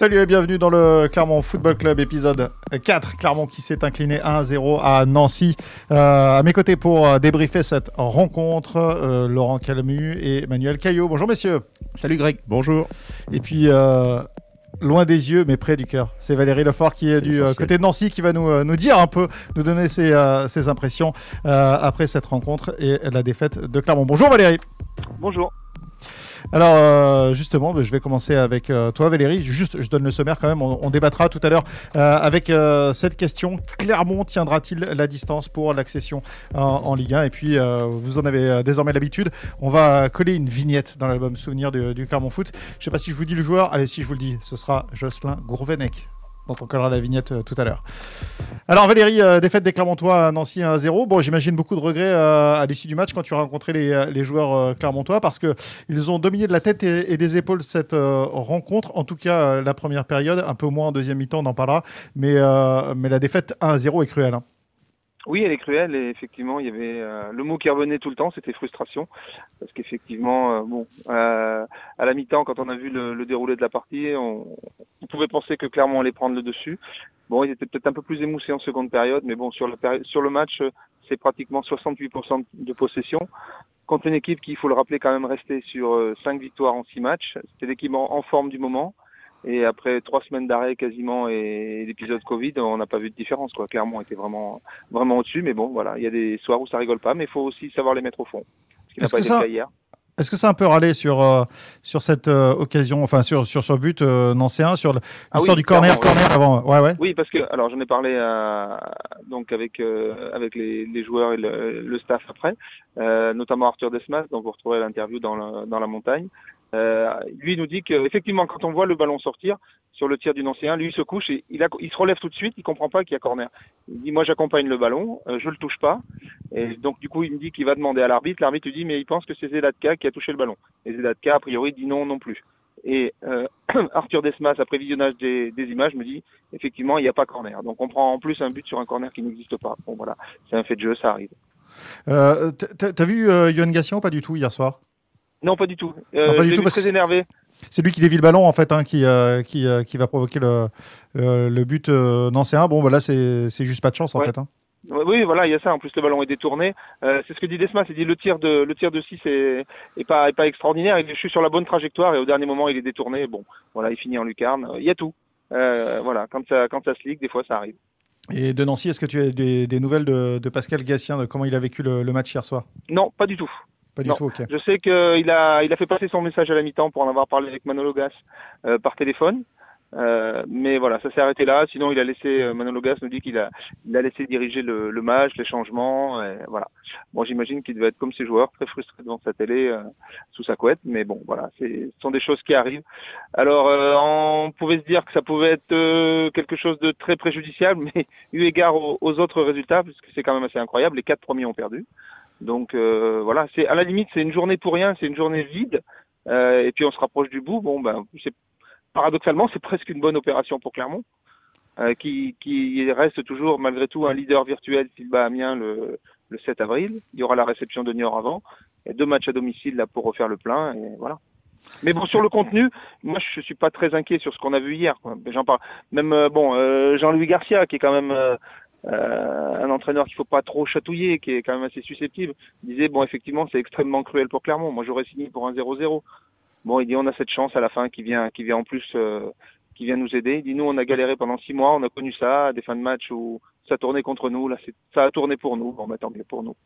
Salut et bienvenue dans le Clermont Football Club épisode 4. Clermont qui s'est incliné 1-0 à Nancy. Euh, à mes côtés pour euh, débriefer cette rencontre, euh, Laurent Calmu et Emmanuel Caillot. Bonjour messieurs. Salut Greg. Bonjour. Et puis euh, loin des yeux mais près du cœur, c'est Valérie Lefort qui est du côté de Nancy qui va nous, nous dire un peu, nous donner ses, ses impressions euh, après cette rencontre et la défaite de Clermont. Bonjour Valérie. Bonjour. Alors euh, justement, je vais commencer avec euh, toi Valérie. Juste, je donne le sommaire quand même. On, débattra tout à l'heure euh, avec cette question. Clermont tiendra-t-il la distance pour l'accession en, Ligue 1 Et puis, vous en avez désormais l'habitude. On va coller une vignette dans l'album souvenir du, Clermont Foot. Je sais pas si je vous dis le joueur. Allez, si je vous le dis, ce sera Jocelyn Gourvenec dont on collera la vignette euh, tout à l'heure. Alors Valérie, euh, défaite des Clermontois à Nancy 1-0. Bon, j'imagine beaucoup de regrets euh, à l'issue du match quand tu as rencontré les, joueurs clermontois parce que ils ont dominé de la tête et, des épaules cette rencontre. En tout cas, la première période, un peu moins en deuxième mi-temps, on en parlera. Mais, mais la défaite 1-0 est cruelle. hein. Oui, elle est cruelle et effectivement, il y avait euh, le mot qui revenait tout le temps, c'était frustration, parce qu'effectivement, euh, bon, euh, à la mi-temps, quand on a vu le, le déroulé de la partie, on, on pouvait penser que Clermont allait prendre le dessus. Bon, ils étaient peut-être un peu plus émoussés en seconde période, mais bon, sur le sur le match, euh, c'est pratiquement 68% de possession. Contre une équipe qui, il faut le rappeler, quand même resté sur euh, cinq victoires en six matchs. C'était l'équipe en forme du moment. Et après trois semaines d'arrêt quasiment et l'épisode Covid, on n'a pas vu de différence. Quoi. Clermont était vraiment, vraiment au-dessus. Mais bon, voilà, il y a des soirs où ça rigole pas, mais il faut aussi savoir les mettre au fond. Ce qui n'a Est-ce pas été ça- hier. Est-ce que ça a un peu râlé sur, euh, sur cette euh, occasion, enfin sur, sur ce but euh, nancéen, sur Ah l'histoire oui, du corner, clairement, corner avant Ouais, ouais. Oui, parce que alors j'en ai parlé euh, donc avec euh, avec les, les joueurs et le, le staff après, euh, notamment Arthur Desmas, dont vous retrouverez l'interview dans le- dans la montagne. Euh, lui nous dit que effectivement quand on voit le ballon sortir sur le tir du ancien, lui il se couche et il, a, se relève tout de suite, il comprend pas qu'il y a corner. Il dit moi j'accompagne le ballon, euh, je le touche pas et donc du coup il me dit qu'il va demander à l'arbitre. L'arbitre lui dit mais il pense que c'est Zelatka qui a touché le ballon. Et Zelatka a priori dit non non plus. Et euh, Arthur Desmas après visionnage des, des images me dit effectivement, il n'y a pas corner. Donc on prend en plus un but sur un corner qui n'existe pas. Bon voilà, c'est un fait de jeu, ça arrive. Euh, t'as- vu euh, Yohan Gassian ou pas du tout hier soir? Non, pas du tout. Euh, Non, pas du tout, parce très énervé. C'est lui qui dévie le ballon en fait, hein, qui, euh, qui, euh, qui va provoquer le, le, le but nancéen. Bon, bah là, c'est juste pas de chance en Ouais. fait. hein. Oui, voilà, il y a ça. En plus, le ballon est détourné. Euh, c'est ce que dit Desmas. Il dit le tir de le tir de 6 est, est pas est pas extraordinaire. Il est sur la bonne trajectoire et au dernier moment, il est détourné. Bon, voilà, il finit en lucarne. Il y a tout. Euh, voilà, quand ça quand ça se ligue, des fois, ça arrive. Et de Nancy, est-ce que tu as des, des nouvelles de, de Pascal Gassien, de comment il a vécu le, le match hier soir? Non, pas du tout. Pas du Non. tout, ok. Je sais qu'il a, il a fait passer son message à la mi-temps pour en avoir parlé avec Manolo Gas euh, par téléphone. Euh, mais voilà, ça s'est arrêté là. Sinon, il a laissé euh, Manolo Gas nous dit qu'il a, il a laissé diriger le, le match, les changements. Et voilà. Bon, j'imagine qu'il devait être comme ses joueurs, très frustré devant sa télé, euh, sous sa couette. Mais bon, voilà, ce sont des choses qui arrivent. Alors, on pouvait se dire que ça pouvait être quelque chose de très préjudiciable, mais eu égard aux, aux autres résultats, puisque c'est quand même assez incroyable, les quatre premiers ont perdu. Donc euh, voilà, c'est à la limite c'est une journée pour rien, c'est une journée vide, euh, et puis on se rapproche du bout. Bon ben c'est paradoxalement c'est presque une bonne opération pour Clermont, euh, qui, qui reste toujours malgré tout un leader virtuel s'il bat Amiens le, le 7 avril. Il y aura la réception de Niort avant, et deux matchs à domicile là pour refaire le plein, et voilà. Mais bon, sur le contenu, moi je suis pas très inquiet sur ce qu'on a vu hier. J'en parle. Même euh, bon, euh, Jean-Louis Garcia, qui est quand même euh, un entraîneur qu'il faut pas trop chatouiller, qui est quand même assez susceptible, disait bon effectivement c'est extrêmement cruel pour Clermont. Moi j'aurais signé pour un 0-0. Bon il dit on a cette chance à la fin qui vient qui vient en plus euh, qui vient nous aider. Il dit nous on a galéré pendant six mois, on a connu ça, des fins de match où ça tournait contre nous, là ça a tourné pour nous. Bon bah tant mieux pour nous.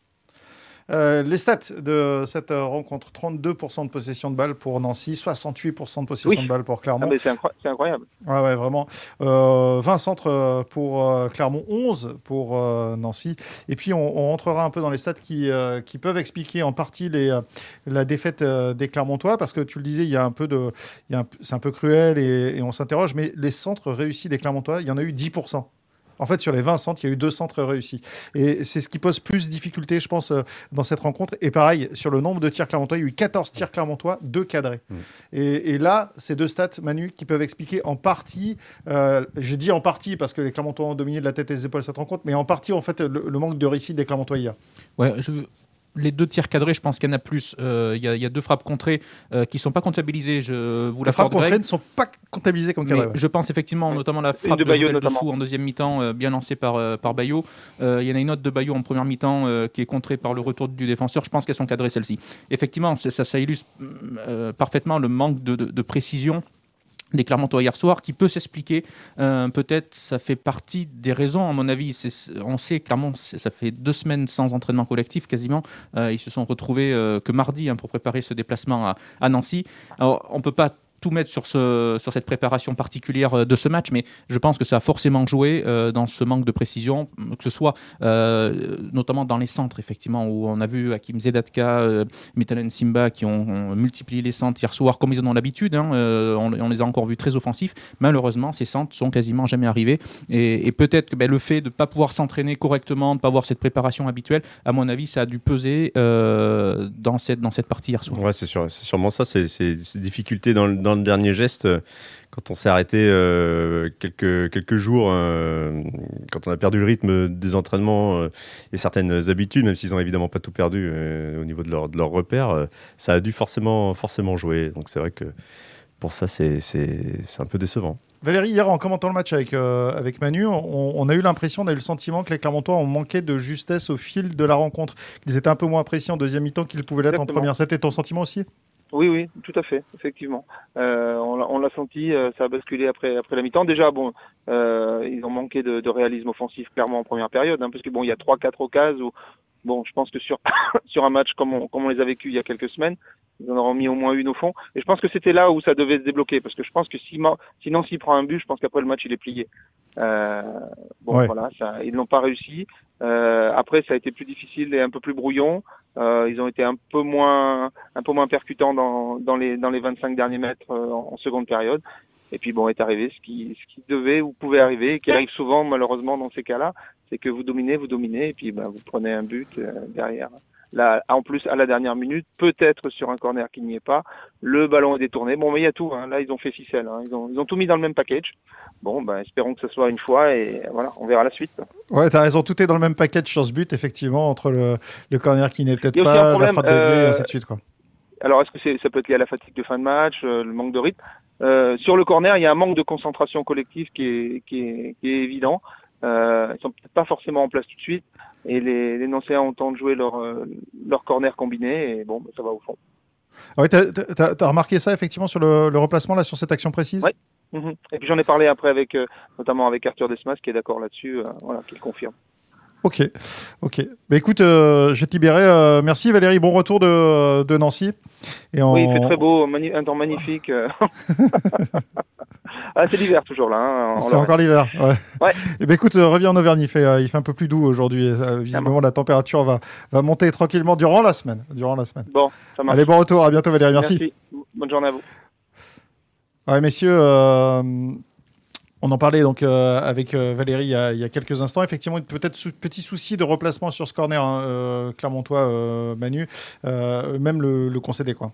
Euh, les stats de cette rencontre 32% de possession de balle pour Nancy, 68% de possession Oui. de balle pour Ah, Clermont. mais c'est incro- c'est incroyable. Ouais, ouais, vraiment. Euh, 20 centres euh, pour euh, Clermont, 11 pour Nancy. Et puis, on, on rentrera un peu dans les stats qui, qui peuvent expliquer en partie les, la défaite des Clermontois, parce que tu le disais, il y a un peu de, c'est un peu cruel et, et on s'interroge, mais les centres réussis des Clermontois, il y en a eu 10%. En fait, sur les 20 centres, il y a eu deux centres réussis. Et c'est ce qui pose plus de difficultés, je pense, euh, dans cette rencontre. Et pareil, sur le nombre de tirs clermontois, il y a eu 14 tirs clermontois, 2 cadrés. Et, et là, ces deux stats, Manu, qui peuvent expliquer en partie, euh, je dis en partie parce que les Clermontois ont dominé de la tête et des épaules cette rencontre, mais en partie, en fait, le, le manque de réussite des Clermontois hier. Ouais, je, les deux tirs cadrés, je pense qu'il y en a plus. Il y, y, a deux frappes contrées qui ne sont pas comptabilisées. Je vous les frappes contrées ne sont pas comptabilisées comme cadrées. Je pense effectivement, notamment la frappe de, de dessous en deuxième mi-temps, bien lancée par, par Bayo. Il y en a une autre de Bayo en première mi-temps qui est contrée par le retour du défenseur. Je pense qu'elles sont cadrées celles-ci. Effectivement, ça, ça, illustre parfaitement le manque de, de précision des Clermontois hier soir, qui peut s'expliquer. Euh, peut-être ça fait partie des raisons, à mon avis. On sait clairement, ça fait deux semaines sans entraînement collectif quasiment. Euh, ils se sont retrouvés euh, que mardi hein, pour préparer ce déplacement à, à Nancy. Alors, on ne peut pas tout mettre sur, ce, sur cette préparation particulière euh, de ce match, mais je pense que ça a forcément joué euh, dans ce manque de précision, que ce soit euh, notamment dans les centres, effectivement, où on a vu Hakim Zedatka, euh, Simba qui ont, multiplié les centres hier soir, comme ils en ont l'habitude. Hein, on, les a encore vus très offensifs. Malheureusement, ces centres sont quasiment jamais arrivés. Et, peut-être que ben, le fait de ne pas pouvoir s'entraîner correctement, de ne pas avoir cette préparation habituelle, à mon avis, ça a dû peser dans, cette, dans cette partie hier soir. C'est sûr, sûrement ça, c'est ces difficultés dans, dans le dernier geste, euh, quand on s'est arrêté euh, quelques, quelques jours, euh, quand on a perdu le rythme des entraînements et certaines habitudes, même s'ils n'ont évidemment pas tout perdu au niveau de leur, de leur repère, ça a dû forcément, forcément jouer. Donc c'est vrai que pour ça, c'est un peu décevant. Valérie, hier en commentant le match avec, avec Manu, on, a eu l'impression, on a eu le sentiment que les Clermontois ont manqué de justesse au fil de la rencontre. Ils étaient un peu moins appréciés en deuxième mi-temps qu'ils pouvaient l'être en première. C'était ton sentiment aussi? Oui, oui, tout à fait, effectivement. Euh, on l'a senti, euh, ça a basculé après après la mi-temps. Déjà, bon, euh, ils ont manqué de, de, réalisme offensif clairement en première période, hein, parce que bon, il y a trois, quatre occasions où, bon, je pense que sur sur un match comme on, comme on les a vécu il y a quelques semaines, ils en auront mis au moins une au fond. Et je pense que c'était là où ça devait se débloquer, parce que je pense que si, sinon s'il prend un but, je pense qu'après le match il est plié. Euh, bon, voilà, ça, ils n'ont pas réussi. Euh, après, ça a été plus difficile et un peu plus brouillon. Euh, ils ont été un peu moins, un peu moins percutants dans, dans les dans les 25 derniers mètres euh, en, seconde période. Et puis bon, est arrivé ce qui ce qui devait ou pouvait arriver, et qui arrive souvent malheureusement dans ces cas-là, c'est que vous dominez, vous dominez, et puis ben, vous prenez un but euh, derrière. Là, en plus, à la dernière minute, peut-être sur un corner qui n'y est pas, le ballon est détourné. Bon, mais il y a tout. Hein. Là, ils ont fait ficelle. Hein. Ils, ont, ils ont tout mis dans le même package. Bon, ben, espérons que ce soit une fois et voilà, on verra la suite. Ouais, t'as raison. Tout est dans le même package sur ce but, effectivement, entre le, le corner qui n'est peut-être pas, la frappe de et ainsi de suite, quoi. Alors, est-ce que ça peut être lié à la fatigue de fin de match, euh, le manque de rythme? Euh, Sur le corner, il y a un manque de concentration collective qui est, qui est, qui est évident. Euh, ils sont peut-être pas forcément en place tout de suite et les, les Nancéens ont le temps de jouer leur, euh, leur corner combiné et bon, bah, ça va au fond. Ah oui, tu as, remarqué ça effectivement sur le, le, replacement, là, sur cette action précise? Oui. Mhm. Et puis j'en ai parlé après avec, euh, notamment avec Arthur Desmas qui est d'accord là-dessus, euh, voilà, qui le confirme. Ok, ok. Bah, écoute, je vais te libérer. merci Valérie, bon retour de, de Nancy. Et Oui, il fait très beau, un temps magnifique. Ah, c'est l'hiver toujours là. Hein, c'est encore l'hiver. Ouais. ouais. Et eh ben écoute, euh, reviens en Auvergne. Il fait, euh, il fait un peu plus doux aujourd'hui. Euh, visiblement, la température va, va monter tranquillement durant la semaine. Durant la semaine. Bon, ça marche. Allez, bon retour. À bientôt, Valérie. Merci. Merci. Bonne journée à vous. Ouais, messieurs. Euh, on en parlait donc avec Valérie il y, a, il y, a, quelques instants. Effectivement, peut-être sou petit souci de replacement sur ce corner, hein, Clermontois, Manu, même le, le concéder quoi.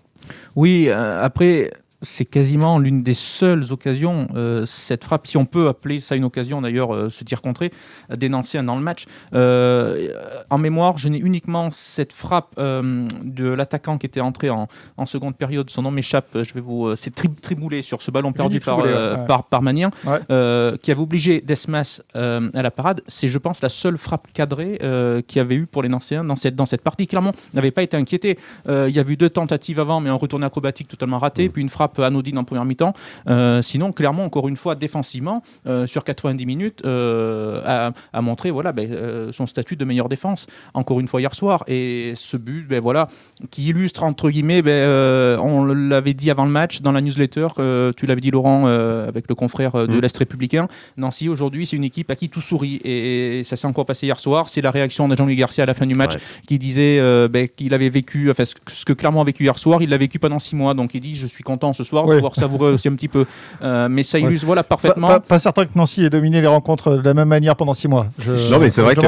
Oui, après c'est quasiment l'une des seules occasions, euh, cette frappe, si on peut appeler ça une occasion d'ailleurs, euh, ce tir contré, dénoncé dans le match. Euh, en mémoire, je n'ai uniquement cette frappe de l'attaquant qui était entré en, en, seconde période, son nom m'échappe, je vais vous. c'est Triboulé sur ce ballon perdu par, par, par, Manien, qui avait obligé Desmas à la parade. C'est, je pense, la seule frappe cadrée qu'il y avait eu pour les Nancéens dans cette, dans cette partie. Clairement, n'avait pas été inquiété. il y a eu deux tentatives avant, mais un retourné acrobatique totalement raté, mmh. puis une frappe anodine en première mi-temps. Euh, sinon, clairement, encore une fois, défensivement, euh, sur 90 minutes, euh, a, montré voilà, ben, son statut de meilleure défense, encore une fois hier soir. Et ce but, ben, voilà, qui illustre, entre guillemets, ben, on l'avait dit avant le match dans la newsletter, tu l'avais dit Laurent, avec le confrère de mmh. l'Est républicain, Nancy, aujourd'hui, c'est une équipe à qui tout sourit. Et, ça s'est encore passé hier soir. C'est la réaction de Jean-Louis Garcia à la fin du match qui disait qu'il avait vécu, enfin, ce que clairement a vécu hier soir, il l'a vécu pendant six mois. Donc il dit, je suis content ce soir, de pouvoir savourer aussi un petit peu. Euh, mais ça illustre voilà, parfaitement. Pas, certain que Nancy ait dominé les rencontres de la même manière pendant six mois. non, mais c'est vrai que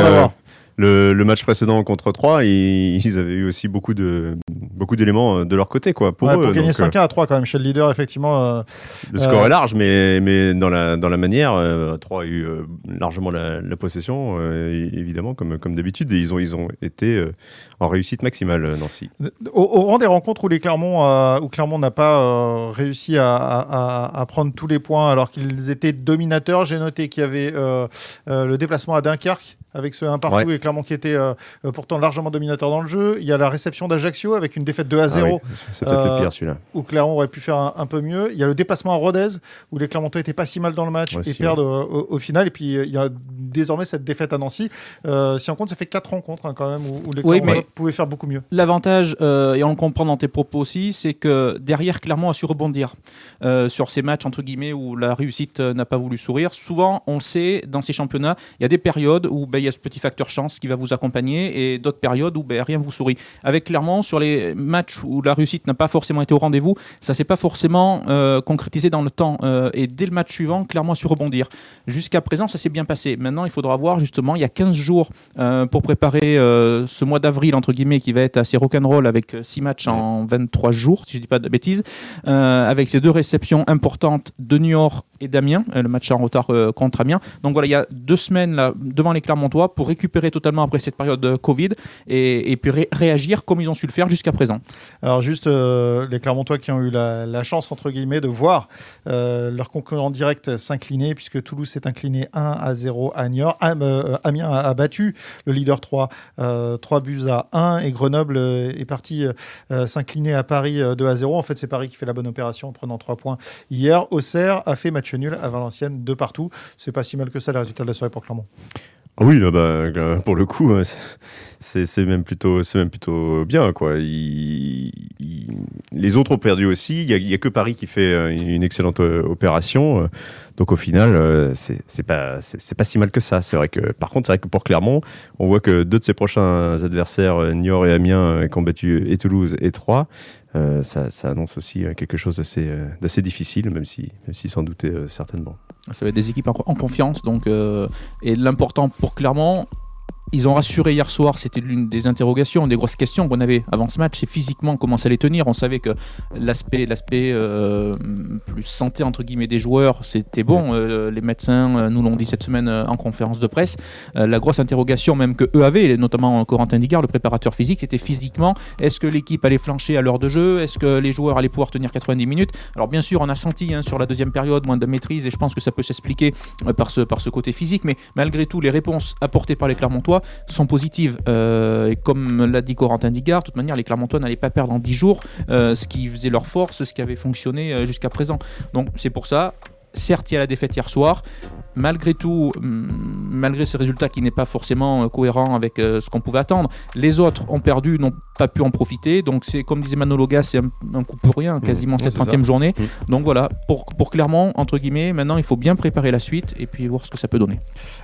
le, le, match précédent contre 3, ils, ils, avaient eu aussi beaucoup de beaucoup d'éléments euh, de leur côté quoi pour ouais, eux. Pour gagner donc, 5 à 3 quand même chez le leader effectivement. Euh, le score est large mais mais dans la dans la manière, euh, 3 a eu largement la, la possession évidemment comme comme d'habitude et ils ont ils ont été en réussite maximale Nancy. Au, au, rang des rencontres où les Clermont où Clermont n'a pas réussi à, à, à, prendre tous les points alors qu'ils étaient dominateurs, j'ai noté qu'il y avait le déplacement à Dunkerque avec ce 1 partout ouais. et Clermont qui était euh, pourtant largement dominateur dans le jeu. Il y a la réception d'Ajaccio avec une défaite 2 à 0. Ah oui, c'est peut-être euh, le pire celui-là. Où Clermont aurait pu faire un, un, peu mieux. Il y a le déplacement à Rodez où les Clermontois étaient pas si mal dans le match Aussi, et perdent ouais. au, au, final. Et puis il y a désormais cette défaite à Nancy. Euh, si on compte, ça fait 4 rencontres hein, quand même où, où les oui, Pouvaient faire beaucoup mieux. L'avantage, euh, et on le comprend dans tes propos aussi, c'est que derrière Clermont a su rebondir euh, sur ces matchs entre guillemets où la réussite n'a pas voulu sourire. Souvent, on le sait, dans ces championnats, il y a des périodes où ben, il y a ce petit facteur chance qui va vous accompagner et d'autres périodes où ben, rien vous sourit. Avec Clermont, sur les matchs où la réussite n'a pas forcément été au rendez-vous, ça s'est pas forcément euh, concrétisé dans le temps. Euh, et dès le match suivant, Clermont a su rebondir. Jusqu'à présent, ça s'est bien passé. Maintenant, il faudra voir justement, il y a 15 jours euh, pour préparer euh, ce mois d'avril, entre guillemets, qui va être assez rock'n'roll avec 6 matchs en 23 jours, si je dis pas de bêtises, euh, avec ces deux réceptions importantes de Niort et d'Amiens, le match en retard contre Amiens. Donc voilà, il y a deux semaines là, devant les Clermontois pour récupérer totalement après cette période de Covid et, et puis ré réagir comme ils ont su le faire jusqu'à présent. Alors juste euh, les Clermontois qui ont eu la, la, chance entre guillemets de voir euh, leur concurrent direct s'incliner puisque Toulouse s'est incliné 1 à 0 à Niort. Am, euh, Amiens a, a, battu le leader 3 3 buts à 1 et Grenoble est parti s'incliner à Paris 2 à 0. En fait c'est Paris qui fait la bonne opération en prenant 3 points hier. Auxerre a fait match nul à Valenciennes de partout. C'est pas si mal que ça le résultat de la soirée pour Clermont. Oui, là, bah, pour le coup, c'est même plutôt, c'est même plutôt bien, quoi. Les autres ont perdu aussi. Il n'y a, que Paris qui fait une excellente opération. Donc au final, c'est pas, pas si mal que ça. C'est vrai que, par contre, c'est vrai que pour Clermont, on voit que deux de ses prochains adversaires, Niort et Amiens, ont battu et Toulouse et Troyes, euh, ça, annonce aussi quelque chose d'assez difficile, même si, même si s'en doutait euh, certainement. Ça va être des équipes en, confiance, donc euh, et l'important pour Clermont, ils ont rassuré hier soir, c'était l'une des interrogations, des grosses questions qu'on avait avant ce match, c'est physiquement comment ça allait tenir. On savait que l'aspect euh, plus santé entre guillemets des joueurs, c'était bon. Euh, les médecins euh, nous l'ont dit cette semaine en conférence de presse. La grosse interrogation même que eux avaient, notamment Corentin Digard, le préparateur physique, c'était physiquement, est-ce que l'équipe allait flancher à l'heure de jeu? Est-ce que les joueurs allaient pouvoir tenir 90 minutes? Alors bien sûr, on a senti hein, sur la deuxième période moins de maîtrise et je pense que ça peut s'expliquer par ce par ce côté physique, mais malgré tout, les réponses apportées par les Clermontois sont positives. Euh, et comme l'a dit Corentin Digard, de toute manière, les Clermontois n'allaient pas perdre en 10 jours euh, ce qui faisait leur force, ce qui avait fonctionné euh, jusqu'à présent. Donc c'est pour ça, certes, il y a la défaite hier soir. Malgré tout, malgré ce résultat qui n'est pas forcément cohérent avec euh, ce qu'on pouvait attendre, les autres ont perdu, n'ont pas pu en profiter. Donc, c'est comme disait Manolo c'est un, un, coup pour rien, quasiment Mmh, cette 30e journée. Mmh. Donc voilà, pour, pour Clermont, entre guillemets, maintenant il faut bien préparer la suite et puis voir ce que ça peut donner.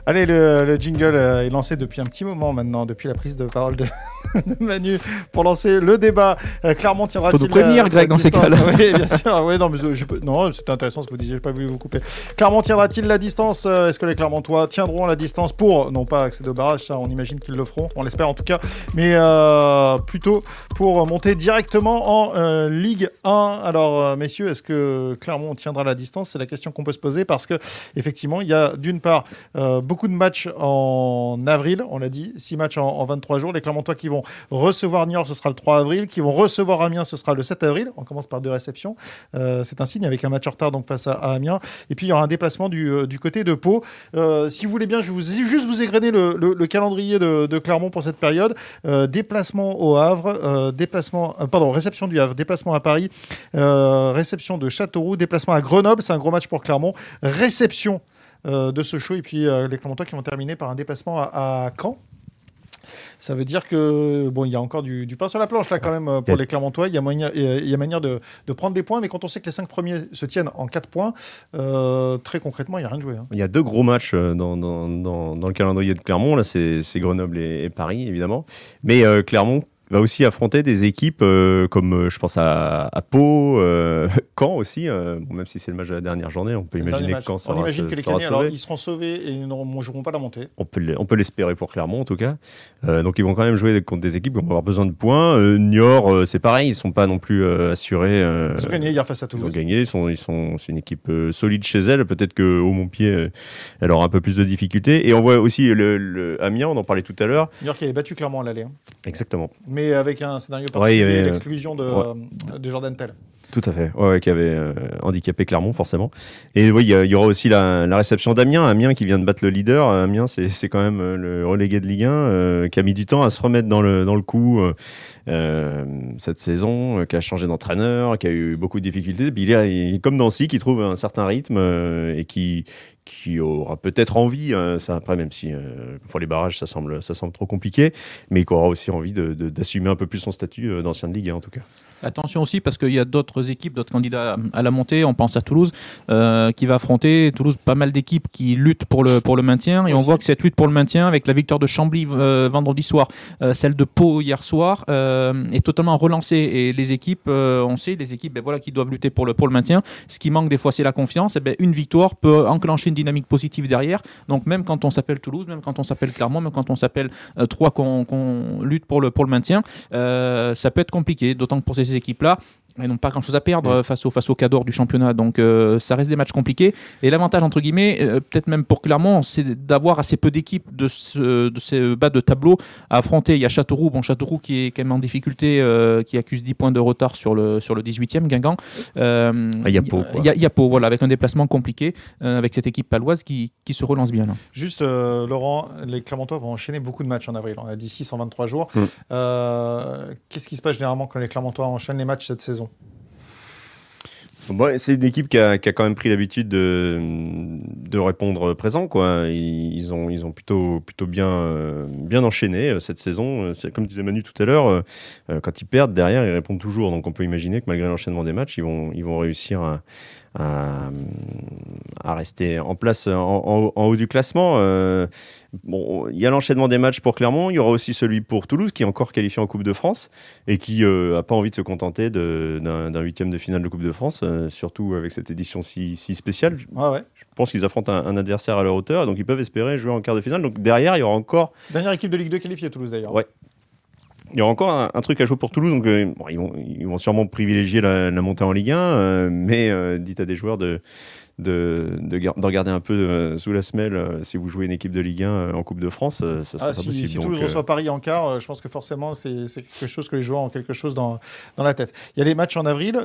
Allez, le, le jingle euh, est lancé depuis un petit moment maintenant, depuis la prise de parole de, de Manu pour lancer le débat. Euh, Clermont tiendra. Il faut nous prévenir, Greg, dans ces cas-là. Oui, bien sûr. Oui, non, mais je, non, c'était intéressant ce que vous disiez. Je n'ai pas voulu vous couper. Clermont tiendra-t-il la distance Est-ce que les Clermontois tiendront la distance pour, non pas accéder au barrage, on imagine qu'ils le feront, on l'espère en tout cas, mais euh, plutôt pour monter directement en euh, Ligue 1. Alors, euh, messieurs, est-ce que Clermont tiendra la distance? C'est la question qu'on peut se poser parce que, effectivement, il y a d'une part euh, beaucoup de matchs en avril, on l'a dit, 6 matchs en, en, 23 jours. Les Clermontois qui vont recevoir Niort, ce sera le 3 avril, qui vont recevoir Amiens, ce sera le 7 avril. On commence par deux réceptions. C'est un signe avec un match en retard donc face à, à Amiens. Et puis, il y aura un déplacement du, du côté de Pau. Euh, si vous voulez bien, je vous, juste vous égrener le, le, le calendrier de, Clermont pour cette période. Euh, déplacement au Havre, euh, déplacement, pardon, réception du Havre, déplacement à Paris, réception de Châteauroux, déplacement à Grenoble, c'est un gros match pour Clermont, réception de ce show et puis les Clermontois qui vont terminer par un déplacement à Caen. Ça veut dire que bon, il y a encore du, du, pain sur la planche là quand même pour les Clermontois. Il y a manière, il y a manière de, de, prendre des points, mais quand on sait que les cinq premiers se tiennent en quatre points, euh, très concrètement, il n'y a rien de joué. Hein. Il y a deux gros matchs dans, dans, dans, dans le calendrier de Clermont. Là, c'est Grenoble et, et, Paris évidemment, mais euh, Clermont va aussi affronter des équipes euh, comme euh, je pense à, à Pau, euh, Caen aussi, euh, bon, même si c'est le match de la dernière journée, on peut imaginer que Caen On sera, imagine que les Caniers, alors, ils seront sauvés et ils ne joueront pas la montée. On peut l'e- on peut l'espérer pour Clermont en tout cas. Donc ils vont quand même jouer contre des équipes qui vont avoir besoin de points. Niort, c'est pareil, ils sont pas non plus assurés. Ils ont gagné hier face à ils ont Toulouse. gagné, ils sont, ils sont, c'est une équipe solide chez elle. Peut-être que au Montpied, elle aura un peu plus de difficultés. Et on voit aussi le, le Amiens, on en parlait tout à l'heure. York qui avait battu clairement à l'aller. hein. Exactement. Mais avec un scénario Ouais, particulier, euh, l'exclusion de, de Jordan Tell. Tout à fait. Ouais, ouais, qui avait euh, handicapé Clermont, forcément. Et oui, il y, aura aussi la, la réception d'Amiens. Amiens qui vient de battre le leader. Euh, Amiens, c'est quand même le relégué de Ligue 1 euh, qui a mis du temps à se remettre dans le, dans le coup cette saison, qui a changé d'entraîneur, qui a eu beaucoup de difficultés. Puis il est, comme Nancy, qui trouve un certain rythme et qui, qui aura peut-être envie, euh, ça après, même si euh, pour les barrages, ça semble, ça semble trop compliqué, mais qui aura aussi envie d'assumer un peu plus son statut euh, d'ancien de Ligue 1 en tout cas. Attention aussi parce qu'il y a d'autres équipes, d'autres candidats à la montée. On pense à Toulouse euh, qui va affronter Toulouse, pas mal d'équipes qui luttent pour le pour le maintien et on voit que cette lutte pour le maintien avec la victoire de Chambly euh, vendredi soir, celle de Pau hier soir est totalement relancée et les équipes, on sait, les équipes, ben voilà, qui doivent lutter pour le pour le maintien. Ce qui manque des fois, c'est la confiance. Et ben une victoire peut enclencher une dynamique positive derrière. Donc même quand on s'appelle Toulouse, même quand on s'appelle Clermont, même quand on s'appelle euh, Troyes, qu'on lutte pour le pour le maintien, euh, ça peut être compliqué. D'autant que pour ces équipes-là, elles n'ont pas grand-chose à perdre face au face au cador du championnat. Donc euh, ça reste des matchs compliqués. Et l'avantage entre guillemets, euh, peut-être même pour Clermont, c'est d'avoir assez peu d'équipes de ce de ces bas de tableau à affronter. Il y a Châteauroux, bon Châteauroux qui est quand même en difficulté, euh, qui accuse 10 points de retard sur le sur le 18e Guingamp. Euh, Ah, il y a Pau. Il y a, il y a Pau, voilà, avec un déplacement compliqué euh, avec cette équipe paloise qui, qui se relance bien. Là. Juste, euh, Laurent, les Clermontois vont enchaîner beaucoup de matchs en avril. On a dit 6 en 23 jours. Mm. Euh, Qu'est-ce qui se passe généralement quand les Clermontois enchaînent les matchs cette saison? C'est une équipe qui a, quand même pris l'habitude de, répondre présent. Ils, ont, plutôt, euh, bien enchaîné euh, cette saison. Comme disait Manu tout à l'heure, euh, quand ils perdent, derrière, ils répondent toujours. Donc on peut imaginer que malgré l'enchaînement des matchs, ils vont, réussir à, rester en place en haut du classement. Euh, bon, il y a l'enchaînement des matchs pour Clermont. Il y aura aussi celui pour Toulouse, qui est encore qualifié en Coupe de France et qui n'a pas envie de se contenter d'un huitième de finale de Coupe de France, euh, surtout avec cette édition si, si spéciale. Je Ouais, pense qu'ils affrontent un, un adversaire à leur hauteur, donc ils peuvent espérer jouer en quart de finale. Donc derrière, il y aura encore, Dernière équipe de Ligue 2 qualifiée, Toulouse d'ailleurs. Ouais. il y aura encore un, un truc à jouer pour Toulouse. Donc euh, bon, ils, vont, ils vont sûrement privilégier la, la montée en Ligue 1, euh, mais euh, dites à des joueurs de de, de, gar- de regarder un peu euh, sous la semelle euh, si vous jouez une équipe de Ligue 1 euh, en Coupe de France, ça sera Ah, pas si, possible. si Toulouse reçoit Paris en quart, je pense que forcément c'est quelque chose que les joueurs ont quelque chose dans, dans la tête. Il y a les matchs en avril.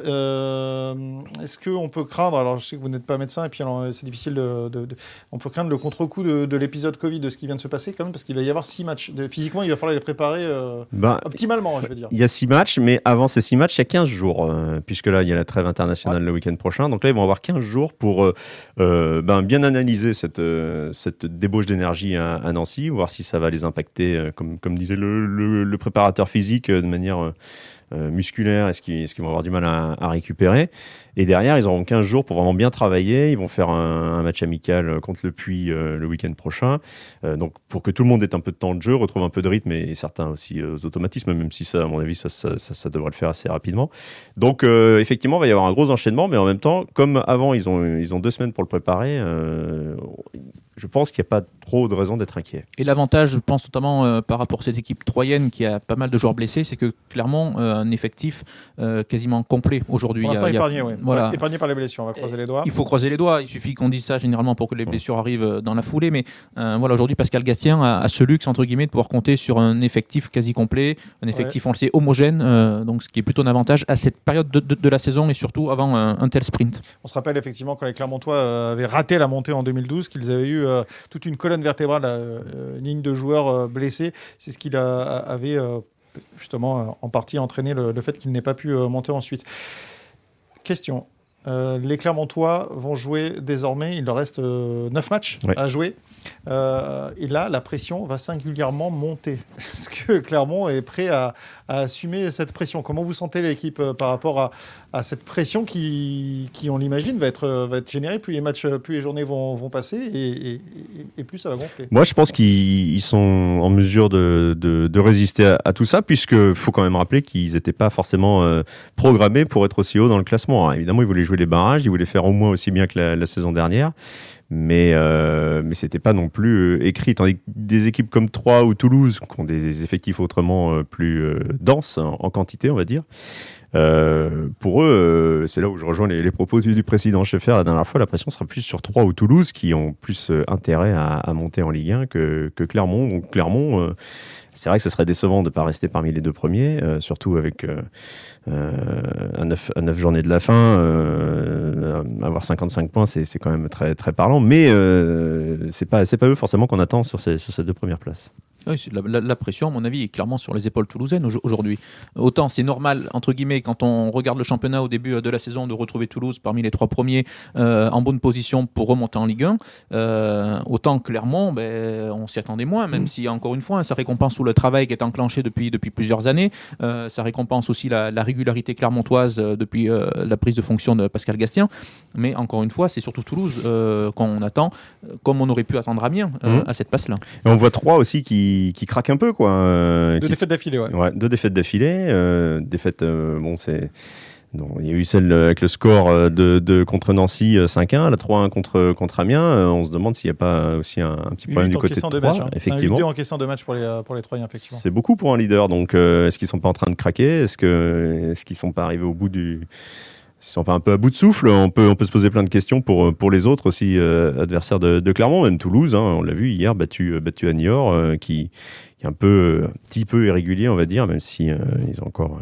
Est-ce qu'on peut craindre, alors je sais que vous n'êtes pas médecin et puis c'est difficile de, de- de- On peut craindre le contre-coup de, de l'épisode Covid, de ce qui vient de se passer quand même, parce qu'il va y avoir six matchs. Physiquement, il va falloir les préparer euh, ben, optimalement, je veux dire. Il y a six matchs, mais avant ces six matchs, il y a 15 jours, euh, puisque là, il y a la trêve internationale le week-end prochain. Donc là, ils vont avoir 15 jours pour euh, euh, ben, bien analyser cette, euh, débauche d'énergie à, Nancy, voir si ça va les impacter, comme, disait le, préparateur physique, de manière euh, euh, musculaire, est-ce qu'ils vont avoir du mal à, récupérer. Et derrière, ils auront 15 jours pour vraiment bien travailler. Ils vont faire un, match amical euh, contre le Puy euh, le week-end prochain. Euh, donc, pour que tout le monde ait un peu de temps de jeu, retrouve un peu de rythme et, certains aussi aux automatismes, même si ça, à mon avis, ça, devrait le faire assez rapidement. Donc, effectivement, il va y avoir un gros enchaînement, mais en même temps, comme avant, ils ont, deux semaines pour le préparer, je pense qu'il n'y a pas trop de raison d'être inquiet. Et l'avantage, je pense notamment euh, par rapport à cette équipe troyenne qui a pas mal de joueurs blessés, c'est que clairement euh, un effectif euh, quasiment complet aujourd'hui. Pour l'instant, il y a- épargné, oui. voilà. Ouais, épargné par les blessures, on va croiser les doigts. Il faut croiser les doigts. Il suffit qu'on dise ça généralement pour que les blessures arrivent euh, dans la foulée. Mais euh, voilà, aujourd'hui, Pascal Gastien a, a ce luxe entre guillemets de pouvoir compter sur un effectif quasi complet, un effectif on le sait homogène, euh, donc ce qui est plutôt un avantage à cette période de, de- de la saison et surtout avant un, un tel sprint. On se rappelle effectivement quand les Clermontois avaient raté la montée en 2012, qu'ils avaient eu euh, toute une colonne vertébrale, euh, une ligne de joueurs euh, blessés. C'est ce qui avait euh, justement euh, en partie entraîné le, le fait qu'ils n'aient pas pu euh, monter ensuite. Question. Euh, les Clermontois vont jouer désormais, il leur reste 9 matchs à jouer. Euh, et là, la pression va singulièrement monter. Est-ce que Clermont est prêt à, à assumer cette pression. Comment vous sentez l'équipe par rapport à, à, cette pression qui, qui on l'imagine, va être, va être générée plus les matchs, plus les journées vont, vont passer et, et, plus ça va gonfler? Moi, je pense qu'ils sont en mesure de, de, résister à, tout ça, puisque faut quand même rappeler qu'ils n'étaient pas forcément programmés pour être aussi haut dans le classement. Hein. Évidemment, ils voulaient jouer les barrages, ils voulaient faire au moins aussi bien que la saison dernière mais euh, mais c'était pas non plus euh, écrit. Tandis que des équipes comme Troyes ou Toulouse, qui ont des effectifs autrement euh, plus euh, denses en, quantité, on va dire, pour eux, c'est là où je rejoins les, propos du, président Schaeffer la dernière fois. La pression sera plus sur Troyes ou Toulouse, qui ont plus intérêt à, à, monter en Ligue 1 que, que Clermont. Donc Clermont, c'est vrai que ce serait décevant de ne pas rester parmi les deux premiers, surtout avec euh, à, 9, à 9 journées de la fin, euh, avoir 55 points, c'est quand même très, très parlant. Mais euh, c'est pas, pas eux forcément qu'on attend sur ces, sur ces deux premières places. Oui, la, la, la, pression, à mon avis, est clairement sur les épaules toulousaines aujourd'hui. Autant c'est normal, entre guillemets, quand on regarde le championnat au début de la saison, de retrouver Toulouse parmi les trois premiers euh, en bonne position pour remonter en Ligue 1. Euh, autant Clermont, ben, on s'y attendait moins, même mmh. si, encore une fois, ça récompense tout le travail qui est enclenché depuis, depuis plusieurs années. Euh, ça récompense aussi la, la régularité clermontoise euh, depuis euh, la prise de fonction de Pascal Gastien. Mais encore une fois, c'est surtout Toulouse euh, qu'on attend, comme on aurait pu attendre Amiens mmh. à cette passe-là. Et on voit trois aussi qui qui, craque un peu. Quoi, euh, deux défaites d'affilée, ouais. ouais. Deux défaites d'affilée. Euh, défaites, euh, bon, c'est. Donc, il y a eu celle avec le score de, de contre Nancy 5-1, la 3-1 contre, contre Amiens. On se demande s'il n'y a pas aussi un, un petit problème du côté de, de match, hein. effectivement. en question de match pour les, pour les Troyens, effectivement. C'est beaucoup pour un leader. Donc, euh, est-ce qu'ils sont pas en train de craquer? Est-ce que est-ce qu'ils sont pas arrivés au bout du ils sont pas un peu à bout de souffle. On peut, on peut se poser plein de questions pour, pour les autres aussi euh, adversaires de, de, Clermont, même Toulouse. Hein, on l'a vu hier, battu, battu à Niort, euh, qui, qui est un peu, un petit peu irrégulier, on va dire, même si euh, ils ont encore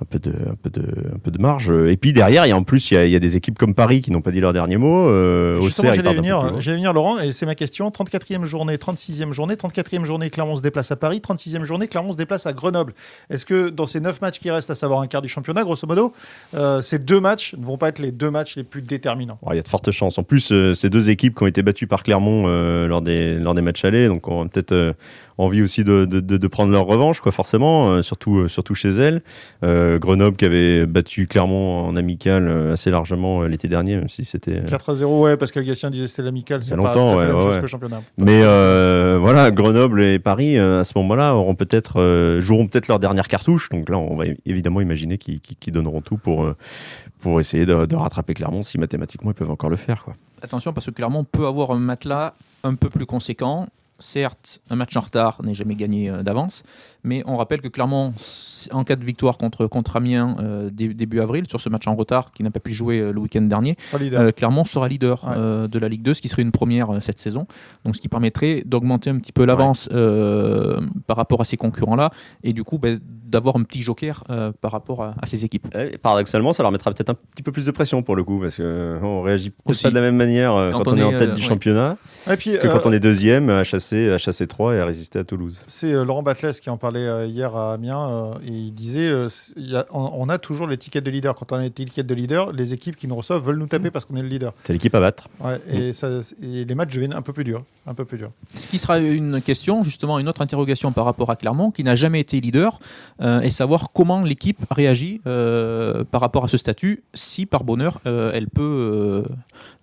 un peu de, un peu de, un peu de marge. Et puis derrière, il y a en plus, il y a, il y a des équipes comme Paris qui n'ont pas dit leur dernier mot. Euh, Justement, j'allais venir, j'allais venir, Laurent, et c'est ma question. 34e journée, 36e journée, 34e journée, Clermont se déplace à Paris, 36e journée, Clermont se déplace à Grenoble. Est-ce que dans ces 9 matchs qui restent, à savoir un quart du championnat, grosso modo, euh, ces deux matchs ne vont pas être les deux matchs les plus déterminants? Il y a de fortes chances. En plus, euh, ces deux équipes qui ont été battues par Clermont euh, lors, des, lors des matchs allés, donc on va peut-être envie aussi de, de, de, prendre leur revanche, quoi, forcément, euh, surtout, euh, surtout chez elles. Euh, Grenoble qui avait battu Clermont en amical euh, assez largement euh, l'été dernier, même si c'était. 4 à 0, ouais, parce que Gatien disait c'était l'amical, c'est pas longtemps, ouais, la même ouais, chose ouais. que le championnat. Mais voilà, Grenoble et Paris, à ce moment-là, auront peut-être joueront peut-être leur dernière cartouche. Donc là, on va évidemment imaginer qu'ils qu qu donneront tout pour, pour essayer de, de rattraper Clermont si mathématiquement ils peuvent encore le faire. Quoi. Attention, parce que Clermont peut avoir un matelas un peu plus conséquent certes, un match en retard n'est jamais gagné euh, d'avance, mais on rappelle que clairement, en cas de victoire contre, contre Amiens euh, début avril, sur ce match en retard qui n'a pas pu jouer euh, le week-end dernier, euh, Clermont sera leader ouais. Euh, de la Ligue 2, ce qui serait une première euh, cette saison. Donc ce qui permettrait d'augmenter un petit peu l'avance ouais. par rapport à ces concurrents-là, et du coup ben, d'avoir un petit joker par rapport à, à, ces équipes. Et paradoxalement, ça leur mettra peut-être un petit peu plus de pression pour le coup, parce qu'on réagit pas de la même manière quand, quand on, est, en tête du championnat et puis, que quand on est deuxième à à chasser 3 et à résister à Toulouse. C'est Laurent Batles qui en parlait euh, hier à Amiens euh, et il disait euh, y a, on, on, a toujours l'étiquette de leader. Quand on a l'étiquette de leader, les équipes qui nous reçoivent veulent nous taper parce qu'on est le leader. C'est l'équipe à battre. Ouais, et, mmh. ça, et, les matchs deviennent un peu plus durs. Un peu plus dur. Ce qui sera une question, justement, une autre interrogation par rapport à Clermont, qui n'a jamais été leader, euh, et savoir comment l'équipe réagit euh, par rapport à ce statut, si par bonheur euh, elle peut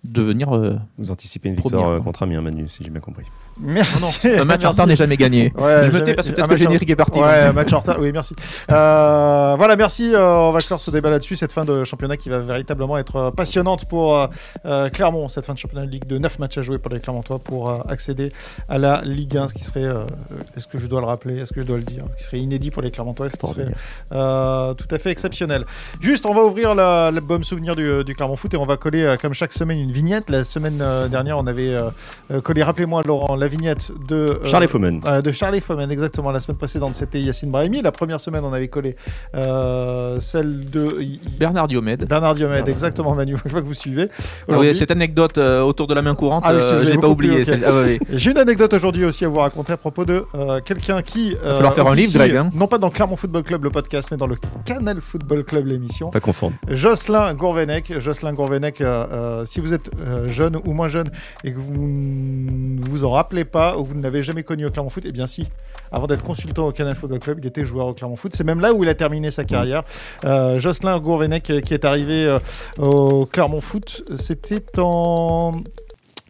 devenir. Vous anticipez une victoire première, contre Amiens, Manu, si j'ai bien compris. Merci. Un match en retard n'est jamais gagné. Ouais, je me tais parce que peut-être le générique est parti. Ouais, un match en retard. Oui, merci. Euh, voilà, merci. Euh, on va clore ce débat là-dessus. Cette fin de championnat qui va véritablement être passionnante pour euh, Clermont. Cette fin de championnat de Ligue de 9 matchs à jouer pour les Clermontois pour euh, accéder à la Ligue 1, ce qui serait, euh, est-ce que je dois le rappeler, est-ce que je dois le dire, qui serait inédit pour les Clermontois, ce qui serait euh, tout à fait exceptionnel. Juste, on va ouvrir l'album souvenir du, du, Clermont Foot et on va coller, comme chaque semaine, une vignette. La semaine dernière, on avait collé, rappelez-moi, Laurent, la vignette de euh, Charlie Fomen. Euh, de Charlie Fomen, exactement. La semaine précédente, c'était Yacine Brahimi. La première semaine, on avait collé euh, celle de Bernard Diomède. Bernard Diomède, ah, exactement, Manu. Je vois que vous suivez. Oui, cette anecdote euh, autour de la main courante, ah, euh, je l'ai pas oublié. Okay. Ah, oui. J'ai une anecdote aujourd'hui aussi à vous raconter à propos de quelqu'un qui. Il va falloir faire un livre, Greg. Hein. Non pas dans Clermont Football Club, le podcast, mais dans le Canal Football Club, l'émission. Pas confondre. Jocelyn Gourvenec. Jocelyn Gourvenec, si vous êtes jeune ou moins jeune et que vous vous en rappelez, pas ou vous ne l'avez jamais connu au Clermont Foot Eh bien si. Avant d'être consultant au Canal Football Club, il était joueur au Clermont Foot. C'est même là où il a terminé sa carrière. Euh, Jocelyn Gourvenec euh, qui est arrivé euh, au Clermont Foot, c'était en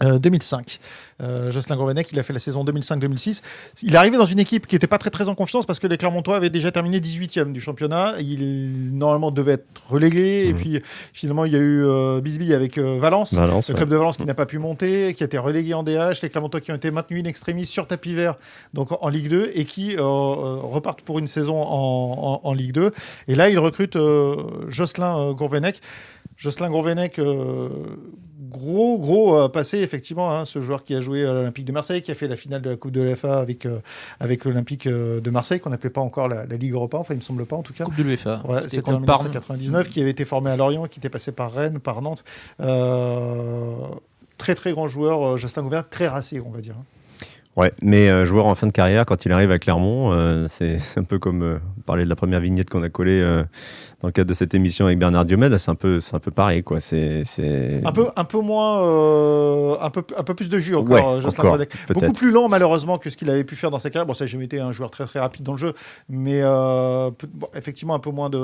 euh, 2005. Euh, Jocelyn Gourvenec, il a fait la saison 2005-2006. Il est arrivé dans une équipe qui n'était pas très très en confiance parce que les Clermontois avaient déjà terminé 18e du championnat. Il normalement devait être relégué et Mhm. puis finalement il y a eu euh, Bisbee avec euh, Valence. Valence, Le ouais. club de Valence qui n'a pas pu monter, qui a été relégué en DH, les Clermontois qui ont été maintenus in extremis sur tapis vert, donc en, en Ligue 2, et qui euh, euh, repartent pour une saison en, en- en Ligue 2. Et là, il recrute euh, Jocelyn euh, Gourvenec. Jocelyn Gourvenec, euh, gros, gros euh, passé, effectivement, hein, ce joueur qui a joué à l'Olympique de Marseille, qui a fait la finale de la Coupe de l'FA avec, euh, avec l'Olympique de Marseille, qu'on n'appelait pas encore la, la Ligue Europa, enfin, il me semble pas en tout cas. Coupe de l'UEFA. Ouais, C'était en contre Parme. 1999, qui avait été formé à Lorient, qui était passé par Rennes, par Nantes. Très très grand joueur, Justin Gouvert, très racé, on va dire. Ouais, mais euh, joueur en fin de carrière, quand il arrive à Clermont, euh, c'est un peu comme euh, parler de la première vignette qu'on a collée euh, dans le cadre de cette émission avec Bernard Diomède. C'est un peu, c'est un peu pareil, quoi. C'est, c'est Un peu, un peu moins, euh, un, peu, un peu plus de jus encore, Ouais, euh, encore. Beaucoup plus lent malheureusement que ce qu'il avait pu faire dans sa carrière. Bon, ça, j'ai été un joueur très très rapide dans le jeu, mais euh, peu- bon, effectivement un peu moins de,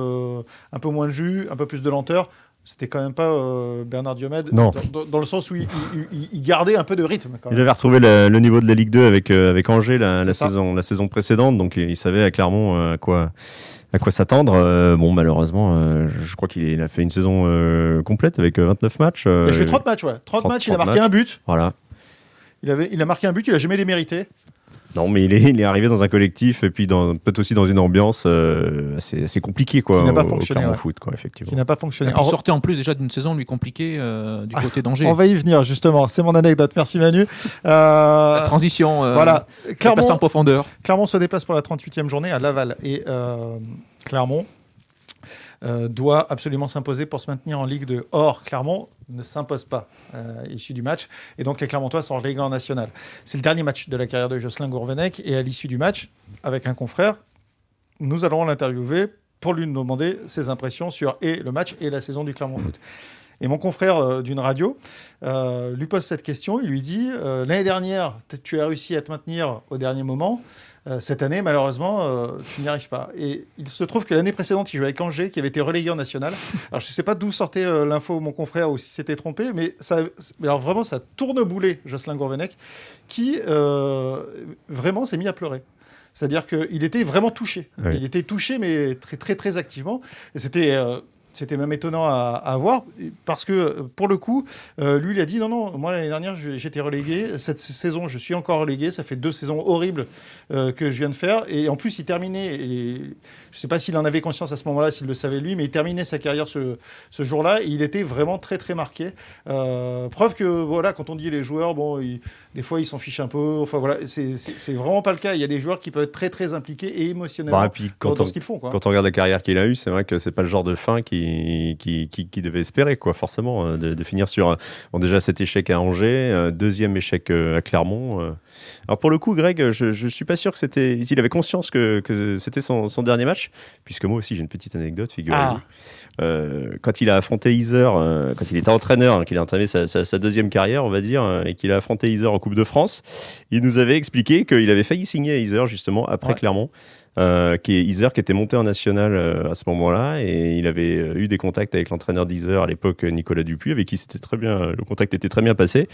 un peu moins de jus, un peu plus de lenteur. C'était quand même pas euh, Bernard Diomède, Non. Dans, le sens où il, il- il- il gardait un peu de rythme. Quand Il avait retrouvé le, le niveau de la Ligue 2 avec, euh, avec Angers la, saison, la saison précédente, donc il savait à Clermont euh, à quoi, à quoi s'attendre. Euh, bon, malheureusement, euh, je crois qu'il a fait une saison euh, complète avec euh, 29 matchs. Il a joué 30 matchs, ouais. 30, 30 matchs, il a 30 marqué matchs. un but. Voilà. Il, avait, il a marqué un but, il a jamais les mérité. Non, mais il est, il est arrivé dans un collectif et puis dans, peut-être aussi dans une ambiance euh, assez, assez compliquée, quoi. Qui n'a pas au- au fonctionné, Clermont ouais. Foot, quoi, qui effectivement. n'a pas fonctionné. Il En- sortait en plus déjà d'une saison lui compliquée euh, du Ah, côté d'Angers. On va y venir justement, c'est mon anecdote. Merci Manu. Euh, La transition. euh, voilà, passée en Clermont, profondeur. Clermont se déplace pour la 38e journée à Laval et euh, Clermont euh, doit absolument s'imposer pour se maintenir en Ligue 2. Or, Clermont ne s'impose pas euh, issu du match et donc les Clermontois sont relégués en national. C'est le dernier match de la carrière de Jocelyn Gourvenec et à l'issue du match, avec un confrère, nous allons l'interviewer pour lui demander ses impressions sur et le match et la saison du Clermont Foot. Et mon confrère euh, d'une radio euh, lui pose cette question. Il lui dit euh, L'année dernière, tu as réussi à te maintenir au dernier moment. Euh, cette année, malheureusement, euh, tu n'y arrives pas. Et il se trouve que l'année précédente, il jouait avec Angers, qui avait été relégué en national. Alors, je ne sais pas d'où sortait euh, l'info, mon confrère, ou si c'était trompé, mais ça, alors vraiment, ça tourne boulet, Jocelyn Gourvenec, qui vraiment s'est mis à pleurer. C'est-à-dire qu'il était vraiment touché. Oui. Il était touché, mais très, très, très activement. Et c'était. euh, c'était même étonnant à, voir parce que pour le coup, euh, lui il a dit non non moi l'année dernière j'étais relégué. Cette saison je suis encore relégué. Ça fait deux saisons horribles euh, que je viens de faire. Et en plus il terminait et je sais pas s'il en avait conscience à ce moment-là s'il le savait lui mais il terminait sa carrière ce, ce jour-là. Et il était vraiment très très marqué. Euh, preuve que voilà quand on dit les joueurs bon ils- des fois ils s'en fichent un peu enfin voilà c'est vraiment pas le cas il y a des joueurs qui peuvent être très très impliqués et émotionnellement Bah, et puis, dans, quand dans on, ce qu'ils font quoi. Quand on regarde la carrière qu'il a eue, c'est vrai que c'est pas le genre de fin qui, qui, qui, qui devait espérer, quoi, forcément, euh, de, de finir sur bon, déjà cet échec à Angers, euh, deuxième échec euh, à Clermont. Alors pour le coup, Greg, je, je suis pas sûr que c'était, il avait conscience que, que c'était son, son dernier match, puisque moi aussi j'ai une petite anecdote, figurez-vous. Ah. Euh, quand il a affronté Iser, euh, quand il était entraîneur, hein, qu'il a entamé sa, sa- sa deuxième carrière, on va dire, euh, et qu'il a affronté Iser en Coupe de France, il nous avait expliqué qu'il avait failli signer à Iser justement après Ouais. Clermont. Euh, qui est Iser qui était monté en national euh, à ce moment-là. Et il avait euh, eu des contacts avec l'entraîneur d'Iser à l'époque Nicolas Dupuis avec qui c'était très bien le contact était très bien passé.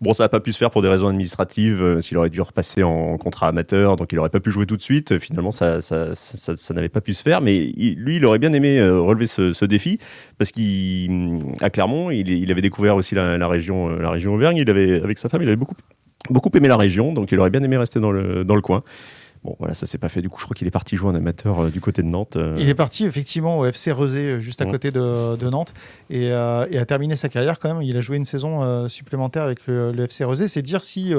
Bon ça n'a pas pu se faire pour des raisons administratives s'il aurait dû repasser en contrat amateur donc il aurait pas pu jouer tout de suite. Finalement ça ça, ça, n'avait pas pu se faire. Mais lui il aurait bien aimé relever ce, défi parce qu'à Clermont il, avait découvert aussi la, la région la région Auvergne. Il avait avec sa femme il avait beaucoup beaucoup aimé la région donc il aurait bien aimé rester dans le dans le coin Bon, voilà, ça s'est pas fait. Du coup, je crois qu'il est parti jouer en amateur euh, du côté de Nantes. euh. Il est parti effectivement au FC Rezé, euh, juste à Ouais. côté de, de Nantes, et, euh, et a terminé sa carrière quand même. Il a joué une saison euh, supplémentaire avec le, le FC Rezé. C'est dire si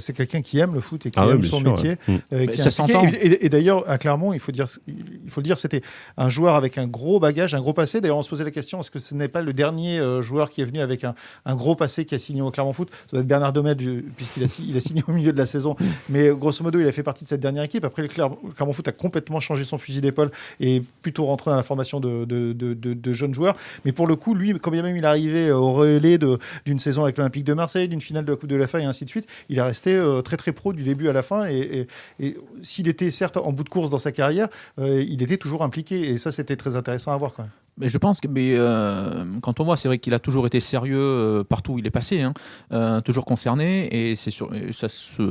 c'est quelqu'un qui aime le foot et qui Ah aime son sûr, métier. ouais. Mm. euh, qui ça s'entend. Et, et- et d'ailleurs, à Clermont, il faut dire, il faut le dire, c'était un joueur avec un gros bagage, un gros passé. D'ailleurs, on se posait la question est-ce que ce n'est pas le dernier euh, joueur qui est venu avec un, un gros passé qui a signé au Clermont Foot? Ça doit être Bernard Domet, puisqu'il a, il a signé au milieu de la saison. Mais grosso modo, il a fait partie de cette dernière dernière équipe. Après, le Clermont Foot a complètement changé son fusil d'épaule et plutôt rentré dans la formation de, jeunes joueurs. Mais pour le coup, lui, quand bien même il arrivait au relais d'une saison avec l'Olympique de Marseille, d'une finale de la Coupe de la FA et ainsi de suite, il est resté très très pro du début à la fin. Et, s'il était certes en bout de course dans sa carrière, il était toujours impliqué. Et ça, c'était très intéressant à voir quand même. Mais je pense que mais, euh, quand on voit, c'est vrai qu'il a toujours été sérieux euh, partout où il est passé, hein, euh, toujours concerné, et c'est sûr, ça se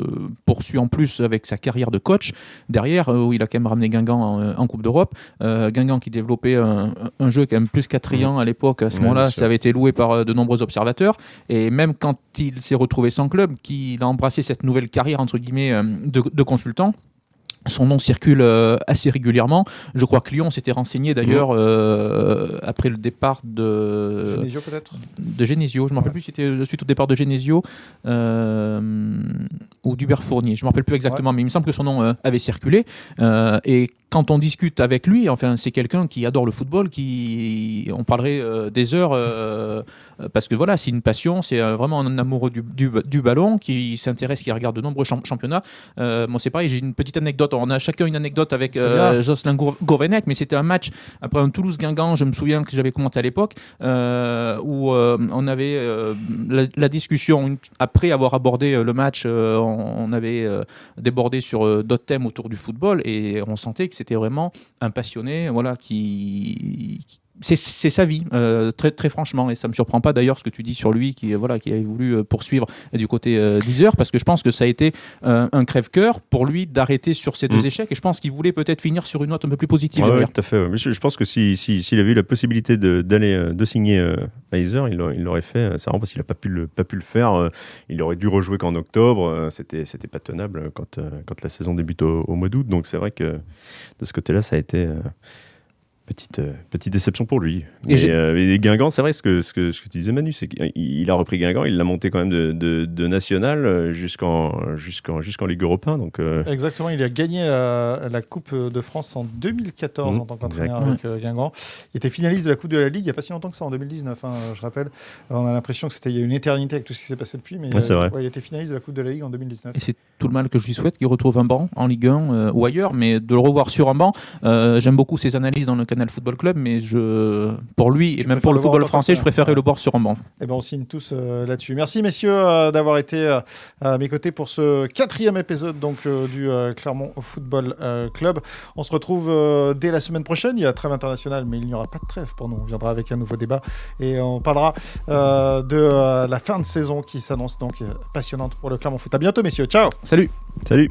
poursuit en plus avec sa carrière de coach. Derrière, où il a quand même ramené Guingamp en, Coupe d'Europe. Guingamp qui développait un, jeu quand même plus qu'attrayant à l'époque, à ce moment-là, ça avait été loué par de nombreux observateurs, et même quand il s'est retrouvé sans club, qu'il a embrassé cette nouvelle carrière entre guillemets de, de consultant son nom circule euh, assez régulièrement. Je crois que Lyon s'était renseigné d'ailleurs euh, après le départ de Genesio peut-être? de Genesio. Je ne me rappelle plus si c'était suite au départ de Genesio euh, ou d'Hubert Fournier. Je ne me rappelle plus exactement, mais il me semble que son nom avait circulé. et quand on discute avec lui, enfin c'est quelqu'un qui adore le football, qui on parlerait des heures parce que voilà, c'est une passion, c'est vraiment un amoureux du, du, ballon qui s'intéresse, qui regarde de nombreux championnats. bon c'est pareil, j'ai une petite anecdote on a chacun une anecdote avec euh, Jocelyn Gourvenec, mais c'était un match après un Toulouse-Guingamp, je me souviens que j'avais commenté à l'époque, euh, où euh, on avait la, discussion, après avoir abordé le match, on, avait débordé sur d'autres thèmes autour du football et on sentait que c'était vraiment un passionné voilà, qui, c'est sa vie, euh, très, très franchement. Et ça me surprend pas d'ailleurs ce que tu dis sur lui, qui, voilà, qui avait voulu euh, poursuivre du côté euh, Deezer, parce que je pense que ça a été un crève-cœur pour lui d'arrêter sur ces deux mm. échecs. Et je pense qu'il voulait peut-être finir sur une note un peu plus positive. Oui, tout à fait. Je, pense que s'il si, si, avait eu la possibilité d'aller de, signer à Deezer, il l'aurait fait. C'est vraiment parce qu'il n'a pas, pu le, pas pu le faire. Il aurait dû rejouer qu'en octobre. C'était pas tenable quand, quand la saison débute au, au mois d'août. Donc c'est vrai que de ce côté-là, ça a été petite, euh, petite déception pour lui. Et, euh, Guingamp, c'est vrai ce que, ce, que, ce que tu disais Manu, c'est qu'il a repris Guingamp, il l'a monté quand même de, de, national euh, jusqu'en jusqu'en jusqu'en Ligue Europa. Donc, Exactement, il a gagné la, Coupe de France en 2014 mmh, en tant qu'entraîneur avec Guingamp. Il était finaliste de la Coupe de la Ligue il n'y a pas si longtemps que ça, en 2019, hein, je rappelle. On a l'impression que c'était il y a une éternité avec tout ce qui s'est passé depuis, mais il était finaliste de la Coupe de la Ligue en 2019. Et c'est tout le mal que je lui souhaite qu'il retrouve un banc en Ligue 1 ou ailleurs, mais de le revoir sur un banc. J'aime beaucoup ses analyses dans le canal Football Club, mais je, pour lui et même pour le football français, je préférais le bord sur un banc. Et eh ben on signe tous euh, là-dessus. Merci messieurs euh, d'avoir été euh, à mes côtés pour ce quatrième épisode donc du Clermont Football Club. On se retrouve dès la semaine prochaine. Il y a trêve internationale, mais il n'y aura pas de trêve pour nous. On viendra avec un nouveau débat et on parlera de la fin de saison qui s'annonce donc passionnante pour le Clermont Foot. À bientôt messieurs. Ciao. Salut. Salut.